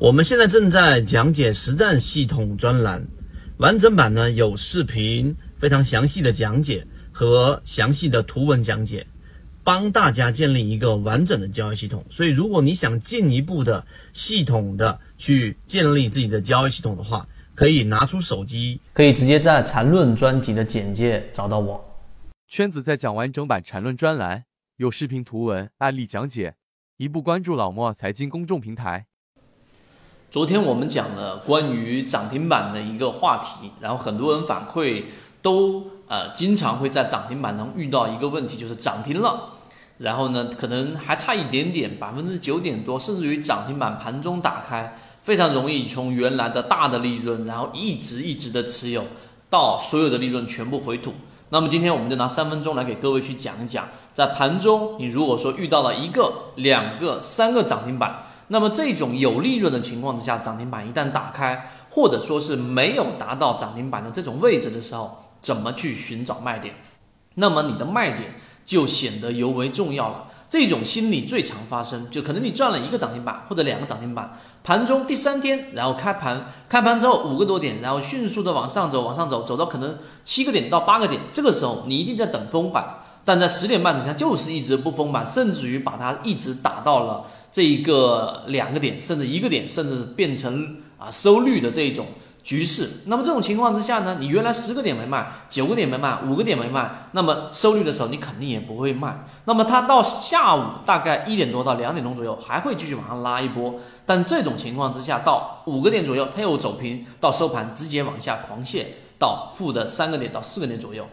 我们现在正在讲解实战系统专栏，完整版呢有视频，非常详细的讲解和详细的图文讲解，帮大家建立一个完整的交易系统。所以，如果你想进一步的系统的去建立自己的交易系统的话，可以拿出手机，可以直接在缠论专辑的简介找到我。圈子在讲完整版缠论专栏，有视频、图文、案例讲解，一步关注老莫财经公众平台。昨天我们讲了关于涨停板的一个话题，然后很多人反馈都呃经常会在涨停板中遇到一个问题，就是涨停了，然后呢可能还差一点点，百分之九点多，甚至于涨停板盘中打开，非常容易从原来的大的利润，然后一直一直的持有到所有的利润全部回吐。那么今天我们就拿三分钟来给各位去讲一讲，在盘中你如果说遇到了一个、两个、三个涨停板。那么这种有利润的情况之下，涨停板一旦打开，或者说是没有达到涨停板的这种位置的时候，怎么去寻找卖点？那么你的卖点就显得尤为重要了。这种心理最常发生，就可能你赚了一个涨停板或者两个涨停板，盘中第三天，然后开盘，开盘之后五个多点，然后迅速的往上走，往上走，走到可能七个点到八个点，这个时候你一定在等封板。但在十点半之前就是一直不封板，甚至于把它一直打到了这一个两个点，甚至一个点，甚至变成啊收绿的这一种局势。那么这种情况之下呢，你原来十个点没卖，九个点没卖，五个点没卖，那么收绿的时候你肯定也不会卖。那么它到下午大概一点多到两点钟左右还会继续往上拉一波，但这种情况之下到五个点左右它又走平，到收盘直接往下狂泻到负的三个点到四个点左右。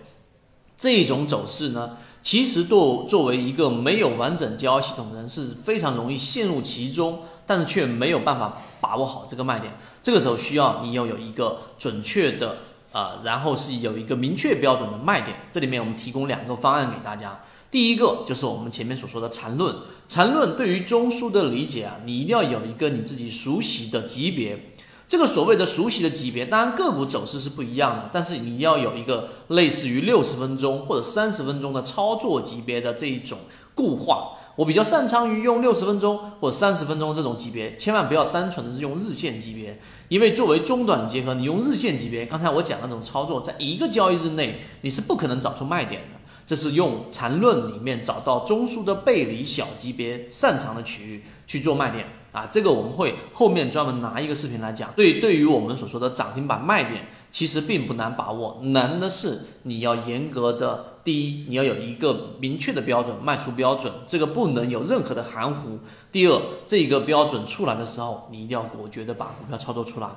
这种走势呢，其实作作为一个没有完整交易系统的人是非常容易陷入其中，但是却没有办法把握好这个卖点。这个时候需要你要有一个准确的，呃，然后是有一个明确标准的卖点。这里面我们提供两个方案给大家。第一个就是我们前面所说的缠论，缠论对于中枢的理解啊，你一定要有一个你自己熟悉的级别。这个所谓的熟悉的级别，当然个股走势是不一样的，但是你要有一个类似于六十分钟或者三十分钟的操作级别的这一种固化。我比较擅长于用六十分钟或三十分钟这种级别，千万不要单纯的是用日线级别，因为作为中短结合，你用日线级别，刚才我讲那种操作，在一个交易日内你是不可能找出卖点的，这是用缠论里面找到中枢的背离小级别擅长的区域去做卖点。啊，这个我们会后面专门拿一个视频来讲。对，对于我们所说的涨停板卖点，其实并不难把握，难的是你要严格的，第一，你要有一个明确的标准，卖出标准，这个不能有任何的含糊。第二，这个标准出来的时候，你一定要果决的把股票操作出来。